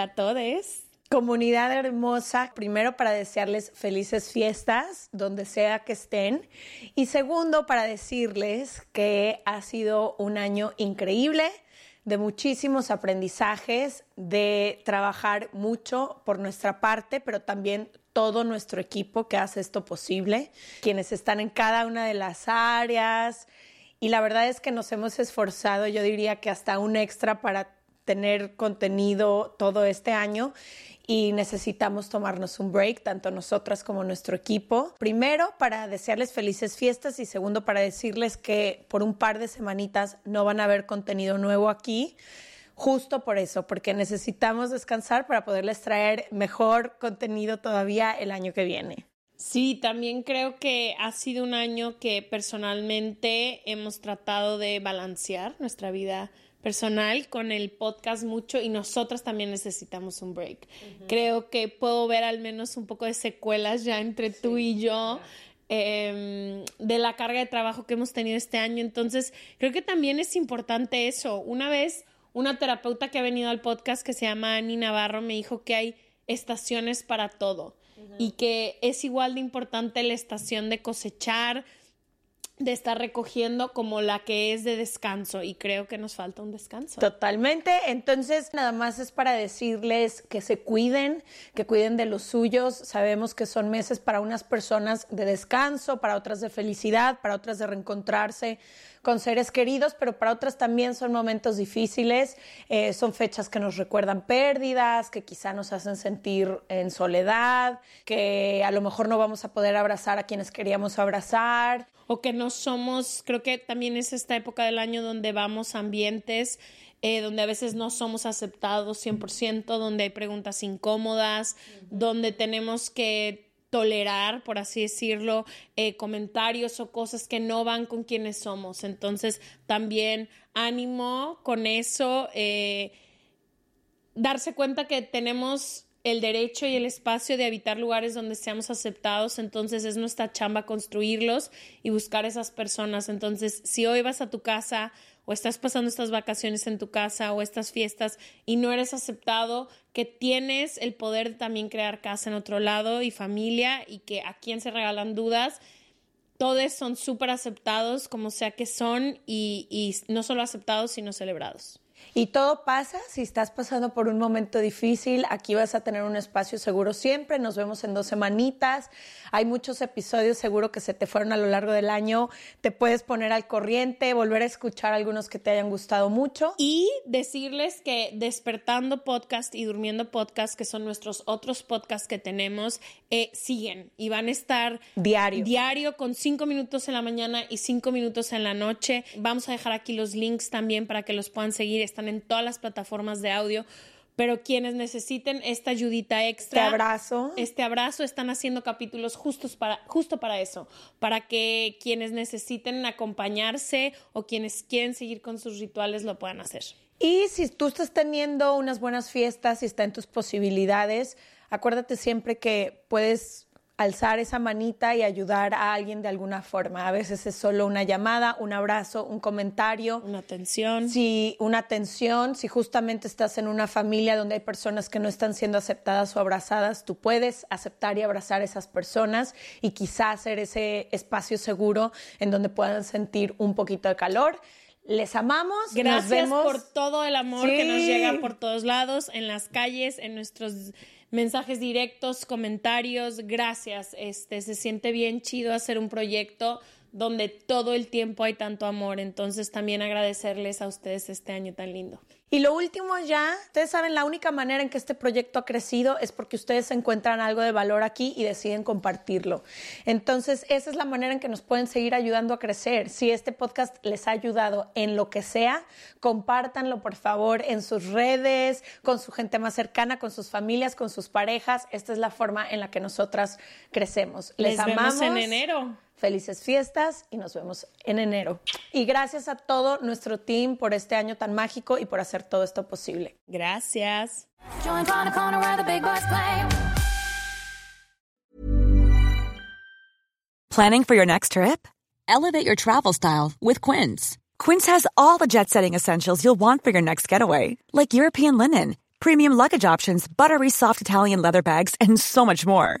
Hola a todos. Comunidad hermosa, primero para desearles felices fiestas donde sea que estén y segundo para decirles que ha sido un año increíble de muchísimos aprendizajes, de trabajar mucho por nuestra parte, pero también todo nuestro equipo que hace esto posible, quienes están en cada una de las áreas y la verdad es que nos hemos esforzado, yo diría que hasta un extra para tener contenido todo este año y necesitamos tomarnos un break, tanto nosotras como nuestro equipo. Primero, para desearles felices fiestas y segundo, para decirles que por un par de semanitas no van a haber contenido nuevo aquí. Justo por eso, porque necesitamos descansar para poderles traer mejor contenido todavía el año que viene. Sí, también creo que ha sido un año que personalmente hemos tratado de balancear nuestra vida personal con el podcast mucho y nosotras también necesitamos un break. Creo que puedo ver al menos un poco de secuelas ya entre tú y yo. Em, de la carga de trabajo que hemos tenido este año. Entonces, creo que también es importante eso. Una vez, una terapeuta que ha venido al podcast que se llama Ani Navarro me dijo que hay estaciones para todo y que es igual de importante la estación de cosechar, de estar recogiendo como la que es de descanso y creo que nos falta un descanso. Totalmente, entonces nada más es para decirles que se cuiden, que cuiden de los suyos. Sabemos que son meses para unas personas de descanso, para otras de felicidad, para otras de reencontrarse con seres queridos, pero para otras también son momentos difíciles, eh, son fechas que nos recuerdan pérdidas, que quizá nos hacen sentir en soledad, que a lo mejor no vamos a poder abrazar a quienes queríamos abrazar. O que no somos, creo que también es esta época del año donde vamos a ambientes eh, donde a veces no somos aceptados 100%, donde hay preguntas incómodas, donde tenemos que tolerar, por así decirlo, eh, comentarios o cosas que no van con quienes somos. Entonces, también ánimo con eso, eh, darse cuenta que tenemos el derecho y el espacio de habitar lugares donde seamos aceptados, entonces es nuestra chamba construirlos y buscar esas personas. Entonces, si hoy vas a tu casa o estás pasando estas vacaciones en tu casa o estas fiestas y no eres aceptado, que tienes el poder de también crear casa en otro lado y familia y que a quien se regalan dudas, todos son súper aceptados como sea que son y, y no solo aceptados, sino celebrados. Y todo pasa si estás pasando por un momento difícil. Aquí vas a tener un espacio seguro siempre. Nos vemos en dos semanitas. Hay muchos episodios seguro que se te fueron a lo largo del año. Te puedes poner al corriente, volver a escuchar algunos que te hayan gustado mucho. Y decirles que Despertando Podcast y Durmiendo Podcast, que son nuestros otros podcasts que tenemos, eh, siguen y van a estar diario. Diario con cinco minutos en la mañana y cinco minutos en la noche. Vamos a dejar aquí los links también para que los puedan seguir están en todas las plataformas de audio. Pero quienes necesiten esta ayudita extra, este abrazo, este abrazo, están haciendo capítulos justos para, justo para eso, para que quienes necesiten acompañarse o quienes quieren seguir con sus rituales lo puedan hacer. Y si tú estás teniendo unas buenas fiestas y está en tus posibilidades, acuérdate siempre que puedes alzar esa manita y ayudar a alguien de alguna forma. A veces es solo una llamada, un abrazo, un comentario. Una atención. Si una atención, si justamente estás en una familia donde hay personas que no están siendo aceptadas o abrazadas, tú puedes aceptar y abrazar a esas personas y quizás hacer ese espacio seguro en donde puedan sentir un poquito de calor. Les amamos. Gracias nos vemos. por todo el amor que nos llega por todos lados, en las calles, en nuestros mensajes directos, comentarios. Gracias. Este se siente bien chido hacer un proyecto donde todo el tiempo hay tanto amor. Entonces también agradecerles a ustedes este año tan lindo. Y lo último ya, ustedes saben, la única manera en que este proyecto ha crecido es porque ustedes encuentran algo de valor aquí y deciden compartirlo. Entonces, esa es la manera en que nos pueden seguir ayudando a crecer. Si este podcast les ha ayudado en lo que sea, compártanlo por favor en sus redes, con su gente más cercana, con sus familias, con sus parejas. Esta es la forma en la que nosotras crecemos. Les, Les amamos. vemos en enero. Felices fiestas y nos vemos en enero. Y gracias a todo nuestro team por este año tan mágico y por hacer todo esto posible. Gracias. Join Trying to the big boys play. Planning for your next trip? Elevate your travel style with Quince. Quince has all the jet setting essentials you'll want for your next getaway, like European linen, premium luggage options, buttery soft Italian leather bags, and so much more.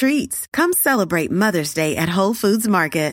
treats. Come celebrate Mother's Day at Whole Foods Market